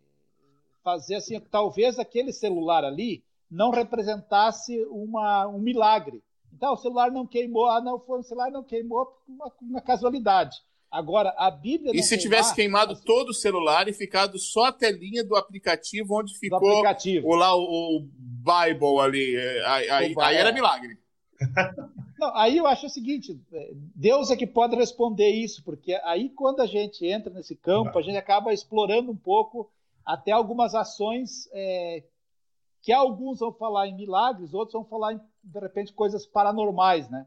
fazer assim, talvez aquele celular ali não representasse uma, um milagre. Então, o celular não queimou, ah, não, foi o celular não queimou uma, uma casualidade. Agora, a Bíblia. E se tivesse queimado assim, todo o celular e ficado só a telinha do aplicativo onde ficou aplicativo. O, lá, o, o Bible ali? É, aí, aí, aí era milagre. Não, aí eu acho o seguinte: é, Deus é que pode responder isso, porque aí quando a gente entra nesse campo, a gente acaba explorando um pouco até algumas ações é, que alguns vão falar em milagres, outros vão falar em, de repente, coisas paranormais, né?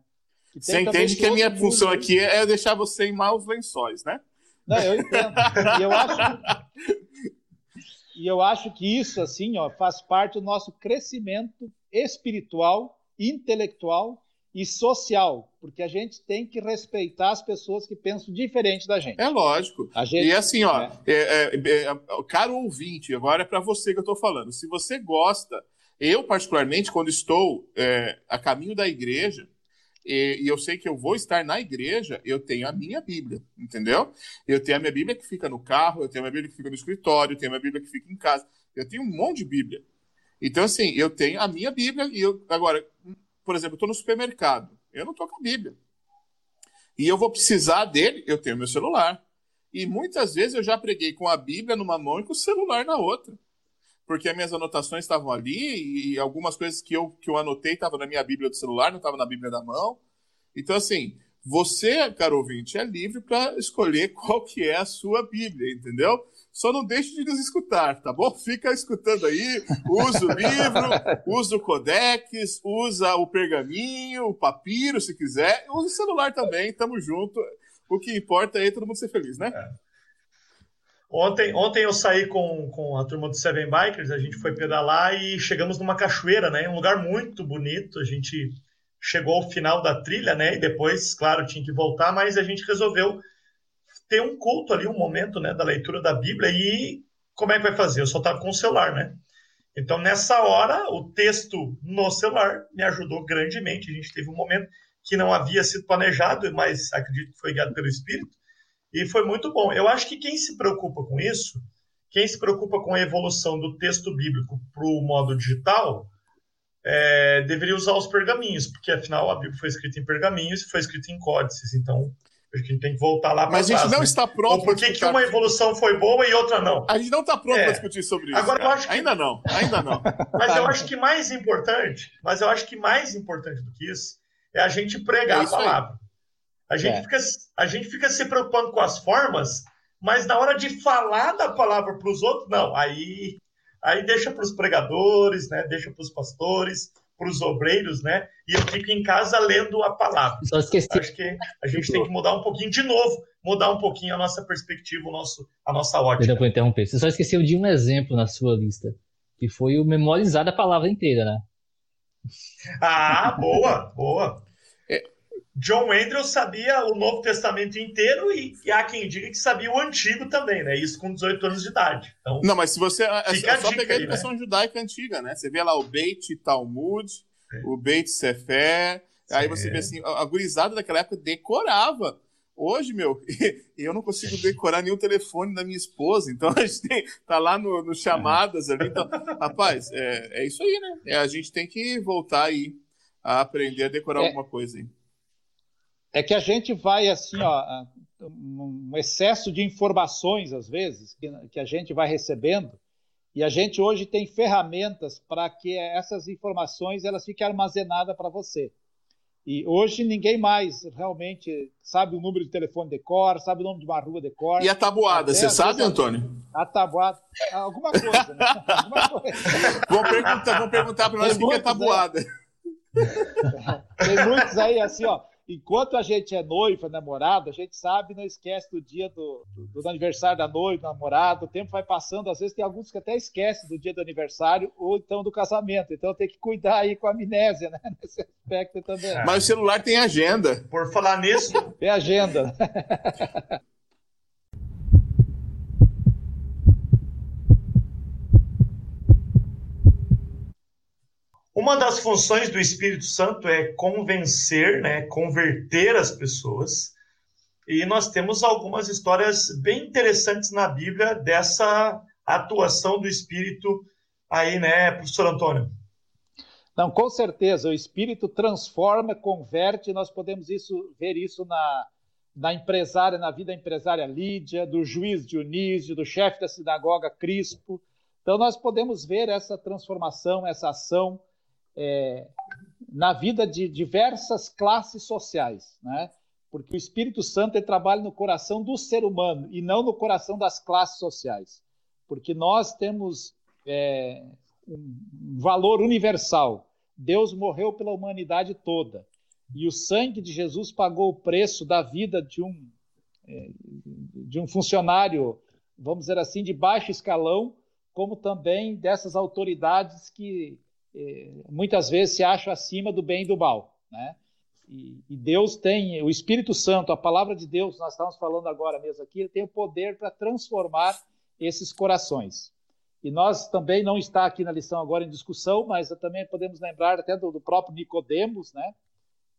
Você entende que a minha função aqui é deixar você em maus lençóis, né? Não, eu entendo. E eu acho, e eu acho que isso, assim, ó, faz parte do nosso crescimento espiritual, intelectual e social, porque a gente tem que respeitar as pessoas que pensam diferente da gente. É lógico. Gente, e assim, ó, é. É, é, é caro ouvinte, agora é para você que eu estou falando. Se você gosta, eu particularmente, quando estou é, a caminho da igreja, e, e, eu sei que eu vou estar na igreja, eu tenho a minha Bíblia, entendeu? Eu tenho a minha Bíblia que fica no carro, eu tenho a minha Bíblia que fica no escritório, eu tenho a minha Bíblia que fica em casa. Eu tenho um monte de Bíblia. Então, assim, eu tenho a minha Bíblia e eu. Agora, por exemplo, eu estou no supermercado, eu não estou com a Bíblia. E eu vou precisar dele, eu tenho meu celular. E muitas vezes eu já preguei com a Bíblia numa mão e com o celular na outra porque as minhas anotações estavam ali e algumas coisas que eu, que eu anotei estavam na minha Bíblia do celular, não estavam na Bíblia da mão. Então, assim, você, caro ouvinte, é livre para escolher qual que é a sua Bíblia, entendeu? Só não deixe de nos escutar, tá bom? Fica escutando aí, usa o livro, usa o codex, usa o pergaminho, o papiro, se quiser, usa o celular também, tamo junto. O que importa é todo mundo ser feliz, né? É. Ontem, ontem eu saí com, com a turma do Seven Bikers, a gente foi pedalar e chegamos numa cachoeira, né? Um lugar muito bonito. A gente chegou ao final da trilha, né? E depois, claro, tinha que voltar, mas a gente resolveu ter um culto ali, um momento, né, da leitura da Bíblia. E como é que vai fazer? Eu só estava com o celular, né? Então, nessa hora, o texto no celular me ajudou grandemente. A gente teve um momento que não havia sido planejado, mas acredito que foi guiado pelo Espírito e foi muito bom. Eu acho que quem se preocupa com isso, quem se preocupa com a evolução do texto bíblico para o modo digital, é, deveria usar os pergaminhos, porque afinal a Bíblia foi escrita em pergaminhos e foi escrita em códices. Então, a gente tem que voltar lá para Mas a gente não né? está pronto. Ou por que uma evolução foi boa e outra não? A gente não está pronto é. para discutir sobre isso. Agora, eu acho que... Ainda não, ainda não. mas eu acho que mais importante, mas eu acho que mais importante do que isso é a gente pregar é a palavra. Aí. A gente, é. fica, a gente fica se preocupando com as formas, mas na hora de falar da palavra para os outros, não. Aí, aí deixa para os pregadores, né? deixa para os pastores, para os obreiros, né? E eu fico em casa lendo a palavra. Só esqueci. Acho que a gente tem que mudar um pouquinho de novo, mudar um pouquinho a nossa perspectiva, o nosso, a nossa ótica. Não vou interromper. Você só esqueceu de um exemplo na sua lista, que foi o memorizar a palavra inteira, né? Ah, boa, boa. John Andrews sabia o Novo Testamento inteiro e, e, há quem diga que sabia o Antigo também, né? Isso com 18 anos de idade. Então, não, mas se você. É, é só pegar a educação né? judaica antiga, né? Você vê lá o Beit Talmud, é. o Beit Sefer. Aí você vê assim, a gurizada daquela época decorava. Hoje, meu, eu não consigo decorar nenhum telefone da minha esposa, então a gente tem, tá lá no, no chamadas ali. Então, rapaz, é, é isso aí, né? É, a gente tem que voltar aí a aprender a decorar é. alguma coisa aí é que a gente vai assim, ó, um excesso de informações às vezes que, que a gente vai recebendo e a gente hoje tem ferramentas para que essas informações elas fiquem armazenadas para você. E hoje ninguém mais realmente sabe o número de telefone de cor, sabe o nome de uma rua de cor. E a tabuada, você sabe, Antônio? A tabuada, alguma coisa, né? alguma coisa. Vão perguntar, vão perguntar para nós o que é tabuada. Aí, tem muitos aí assim, ó enquanto a gente é noiva, namorado, a gente sabe, não esquece do dia do, do, do, aniversário da noiva, do namorado, o tempo vai passando, às vezes tem alguns que até esquecem do dia do aniversário ou então do casamento, então tem que cuidar aí com a amnésia, né, nesse aspecto também. Mas o celular tem agenda. Por falar nisso... Tem agenda. Uma das funções do Espírito Santo é convencer, né, converter as pessoas. E nós temos algumas histórias bem interessantes na Bíblia dessa atuação do Espírito aí, né, professor Antônio? Não, com certeza, o Espírito transforma, converte, nós podemos isso, ver isso na, na empresária, na vida empresária Lídia, do juiz Dionísio, do chefe da sinagoga Crispo. Então, nós podemos ver essa transformação, essa ação é, na vida de diversas classes sociais, né? porque o Espírito Santo trabalha no coração do ser humano e não no coração das classes sociais, porque nós temos é, um valor universal. Deus morreu pela humanidade toda e o sangue de Jesus pagou o preço da vida de um é, de um funcionário, vamos dizer assim, de baixo escalão, como também dessas autoridades que muitas vezes se acham acima do bem e do mal. Né? e, e, Deus tem, o Espírito Santo, a palavra de Deus, nós estamos falando agora mesmo aqui, ele tem o poder para transformar esses corações. E nós também não está aqui na lição agora em discussão, mas também podemos lembrar até do, do próprio Nicodemos, né?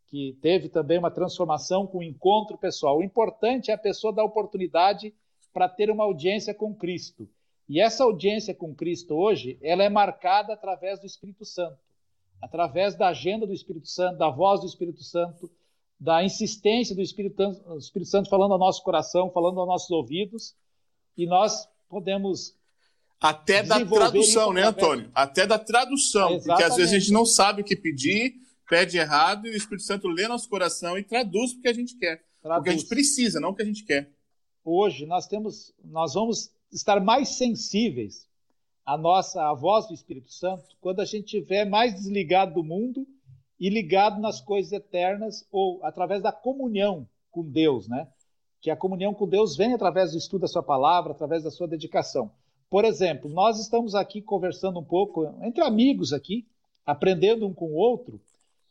Que teve também uma transformação com o encontro pessoal. O importante é a pessoa dar oportunidade para ter uma audiência com Cristo. E essa audiência com Cristo hoje, ela é marcada através do Espírito Santo, através da agenda do Espírito Santo, da voz do Espírito Santo, da insistência do Espírito, do Espírito Santo falando ao nosso coração, falando aos nossos ouvidos, e nós podemos até da tradução, né, Antônio? Até da tradução, Exatamente. porque às vezes a gente não sabe o que pedir, pede errado e o Espírito Santo lê nosso coração e traduz o que a gente quer, traduz. o que a gente precisa, não o que a gente quer. Hoje nós temos, nós vamos estar mais sensíveis à nossa à voz do Espírito Santo quando a gente estiver mais desligado do mundo e ligado nas coisas eternas ou através da comunhão com Deus, né? Que a comunhão com Deus vem através do estudo da sua palavra, através da sua dedicação. Por exemplo, nós estamos aqui conversando um pouco entre amigos aqui, aprendendo um com o outro,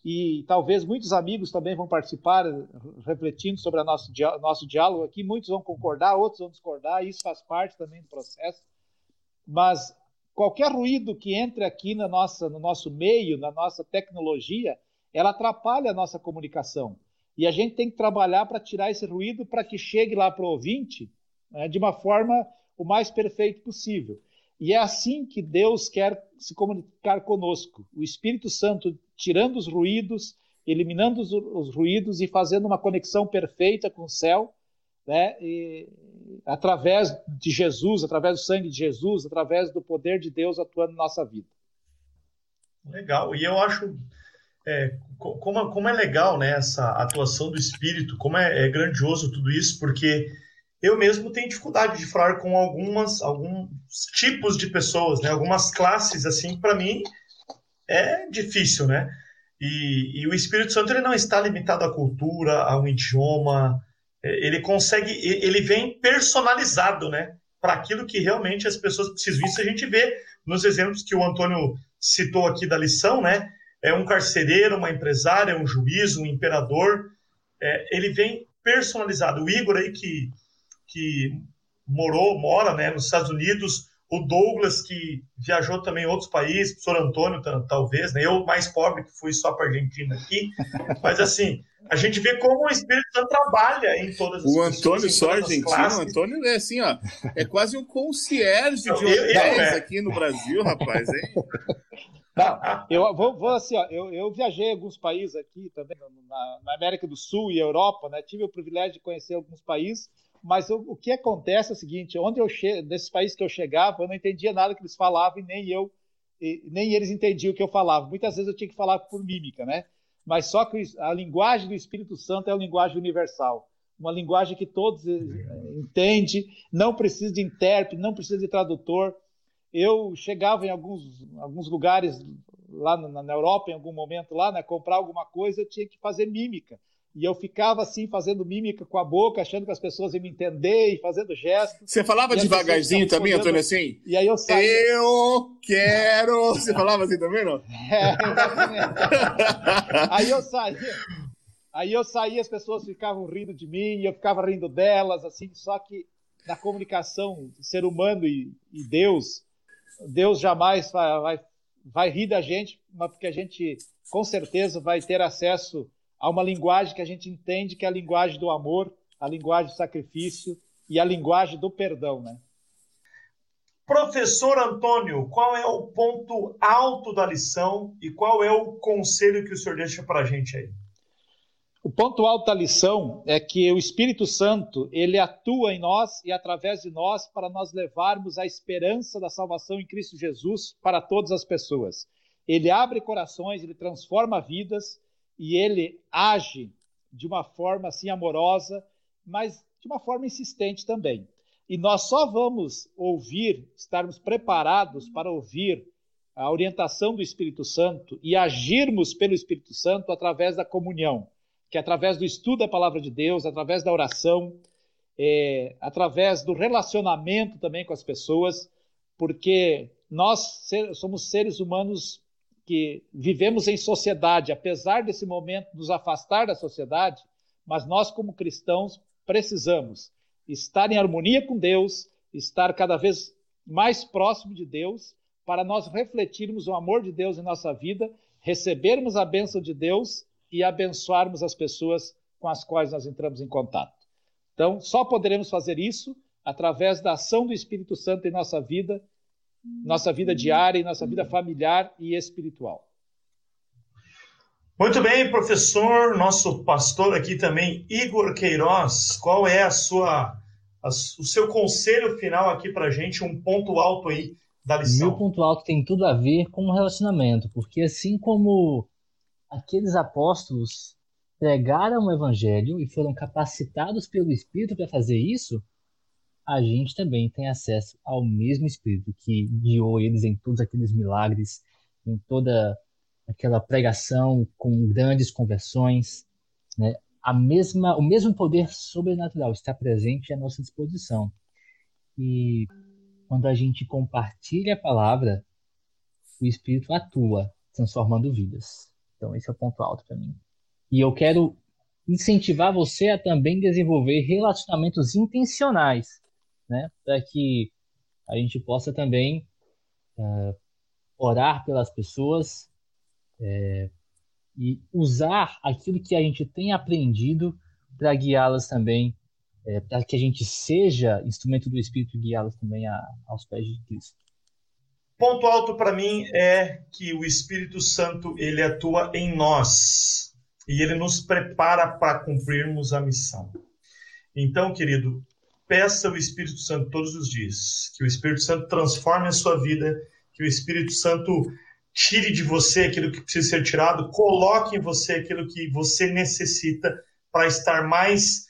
e talvez muitos amigos também vão participar, refletindo sobre o nosso, nosso diálogo aqui. Muitos vão concordar, outros vão discordar, isso faz parte também do processo. Mas qualquer ruído que entre aqui na nossa, no nosso meio, na nossa tecnologia, ela atrapalha a nossa comunicação. E a gente tem que trabalhar para tirar esse ruído para que chegue lá para o ouvinte né, de uma forma o mais perfeito possível. E é assim que Deus quer se comunicar conosco. O Espírito Santo tirando os ruídos, eliminando os, os ruídos e fazendo uma conexão perfeita com o céu, né? E, através de Jesus, através do sangue de Jesus, através do poder de Deus atuando na nossa vida. Legal. E eu acho é, como, como é legal né, essa atuação do Espírito, como é, é grandioso tudo isso, porque eu mesmo tenho dificuldade de falar com algumas alguns tipos de pessoas, né? Algumas classes assim, para mim é difícil, né? E, e, o Espírito Santo ele não está limitado à cultura, a um idioma. É, ele consegue, ele vem personalizado, né? Para aquilo que realmente as pessoas precisam. Isso a gente vê nos exemplos que o Antônio citou aqui da lição, né? É um carcereiro, uma empresária, um juiz, um imperador. É, ele vem personalizado. O Igor aí que que morou, mora né, nos Estados Unidos, o Douglas, que viajou também em outros países, o professor Antônio, talvez, né? eu mais pobre, que fui só para a Argentina aqui, mas assim, a gente vê como o Espírito Santo trabalha em todas as O Antônio só argentino, o Antônio é assim, ó, é quase um concierge de hotéis é. aqui no Brasil, rapaz, hein? Não, eu vou, vou, assim, ó, eu, eu viajei alguns países aqui também, na, na América do Sul e Europa, né? Tive o privilégio de conhecer alguns países, mas o, o que acontece é o seguinte: onde eu che... nesses países que eu chegava, eu não entendia nada que eles falavam e nem eu, e, nem eles entendiam o que eu falava. Muitas vezes eu tinha que falar por mímica, né? Mas só que a linguagem do Espírito Santo é uma linguagem universal, uma linguagem que todos eh, entendem, não precisa de intérprete, não precisa de tradutor. Eu chegava em alguns, alguns lugares lá na, na Europa, em algum momento lá, né, comprar alguma coisa, eu tinha que fazer mímica e eu ficava assim, fazendo mímica com a boca, achando que as pessoas iam me entender e fazendo gestos. Você falava devagarzinho também, Antônio, assim? E aí eu saía. Eu quero. Você falava assim também, não? É, aí eu saía. Aí eu saía, as pessoas ficavam rindo de mim, e eu ficava rindo delas, assim, só que na comunicação ser humano e, e Deus, Deus jamais vai, vai, vai rir da gente, mas porque a gente com certeza vai ter acesso a uma linguagem que a gente entende que é a linguagem do amor, a linguagem do sacrifício e a linguagem do perdão, né? Professor Antônio, qual é o ponto alto da lição e qual é o conselho que o senhor deixa para a gente aí? O ponto alto da lição é que o Espírito Santo ele atua em nós e através de nós para nós levarmos a esperança da salvação em Cristo Jesus para todas as pessoas. Ele abre corações, ele transforma vidas e ele age de uma forma assim amorosa, mas de uma forma insistente também. E nós só vamos ouvir, estarmos preparados para ouvir a orientação do Espírito Santo e agirmos pelo Espírito Santo através da comunhão, que é através do estudo da palavra de Deus, através da oração, é, através do relacionamento também com as pessoas, porque nós somos seres humanos que vivemos em sociedade, apesar desse momento nos afastar da sociedade, mas nós, como cristãos, precisamos estar em harmonia com Deus, estar cada vez mais próximo de Deus, para nós refletirmos o amor de Deus em nossa vida, recebermos a bênção de Deus e abençoarmos as pessoas com as quais nós entramos em contato. Então, só poderemos fazer isso através da ação do Espírito Santo em nossa vida nossa vida diária, e nossa vida familiar e espiritual. Muito bem, professor, nosso pastor aqui também, Igor Queiroz, qual é a sua, a, o seu conselho final aqui para gente, um ponto alto aí da lição? Meu ponto alto tem tudo a ver com o relacionamento, porque assim como aqueles apóstolos pregaram o evangelho e foram capacitados pelo Espírito para fazer isso, a gente também tem acesso ao mesmo Espírito que guiou eles em todos aqueles milagres, em toda aquela pregação com grandes conversões, né? A mesma, o mesmo poder sobrenatural está presente à nossa disposição. E quando a gente compartilha a palavra, o Espírito atua, transformando vidas. Então esse é o ponto alto para mim. E eu quero incentivar você a também desenvolver relacionamentos intencionais né? Para que a gente possa também uh, orar pelas pessoas é, e usar aquilo que a gente tem aprendido para guiá-las também, é, para que a gente seja instrumento do Espírito e guiá-las também a, aos pés de Cristo. Ponto alto para mim é que o Espírito Santo ele atua em nós e ele nos prepara para cumprirmos a missão. Então, querido, peça o Espírito Santo todos os dias, que o Espírito Santo transforme a sua vida, que o Espírito Santo tire de você aquilo que precisa ser tirado, coloque em você aquilo que você necessita para estar mais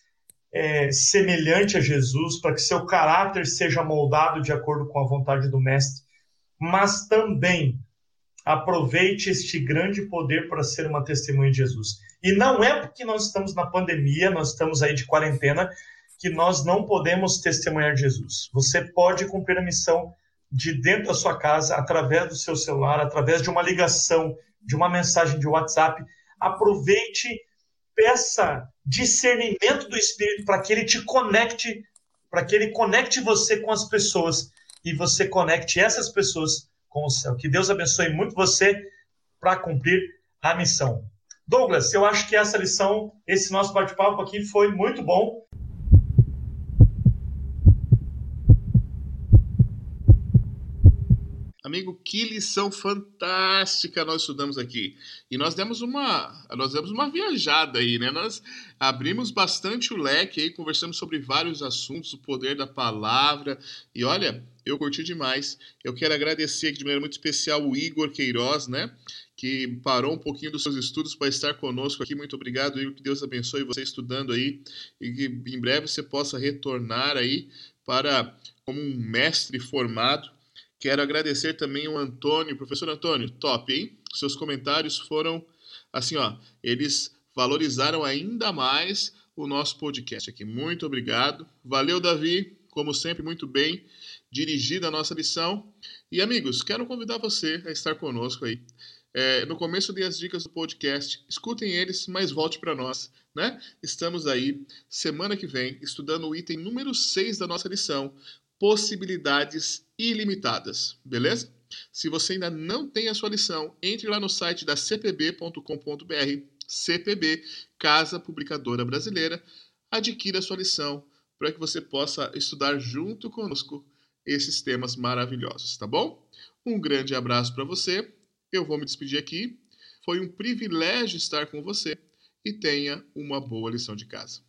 é, semelhante a Jesus, para que seu caráter seja moldado de acordo com a vontade do Mestre, mas também aproveite este grande poder para ser uma testemunha de Jesus. E não é porque nós estamos na pandemia, nós estamos aí de quarentena, que nós não podemos testemunhar Jesus. Você pode cumprir a missão de dentro da sua casa, através do seu celular, através de uma ligação, de uma mensagem de WhatsApp. Aproveite, peça discernimento do Espírito para que ele te conecte, para que ele conecte você com as pessoas e você conecte essas pessoas com o céu. Que Deus abençoe muito você para cumprir a missão. Douglas, eu acho que essa lição, esse nosso bate-papo aqui foi muito bom. Amigo, que lição fantástica nós estudamos aqui. E nós demos uma, nós demos uma viajada aí, né? Nós abrimos bastante o leque aí, conversamos sobre vários assuntos, o poder da palavra. E olha, eu curti demais. Eu quero agradecer aqui de maneira muito especial o Igor Queiroz, né? Que parou um pouquinho dos seus estudos para estar conosco aqui. Muito obrigado, Igor. Que Deus abençoe você estudando aí e que em breve você possa retornar aí para como um mestre formado Quero agradecer também o Antônio, professor Antônio, top, hein? Seus comentários foram assim, ó, eles valorizaram ainda mais o nosso podcast aqui. Muito obrigado. Valeu, Davi, como sempre, muito bem dirigida a nossa lição. E amigos, quero convidar você a estar conosco aí. É, no começo dei as dicas do podcast, escutem eles, mas volte para nós, né? Estamos aí semana que vem estudando o item número 6 da nossa lição, possibilidades ilimitadas, beleza? Se você ainda não tem a sua lição, entre lá no site da cpb.com.br, CPB, Casa Publicadora Brasileira, adquira a sua lição para que você possa estudar junto conosco esses temas maravilhosos, tá bom? Um grande abraço para você. Eu vou me despedir aqui. Foi um privilégio estar com você e tenha uma boa lição de casa.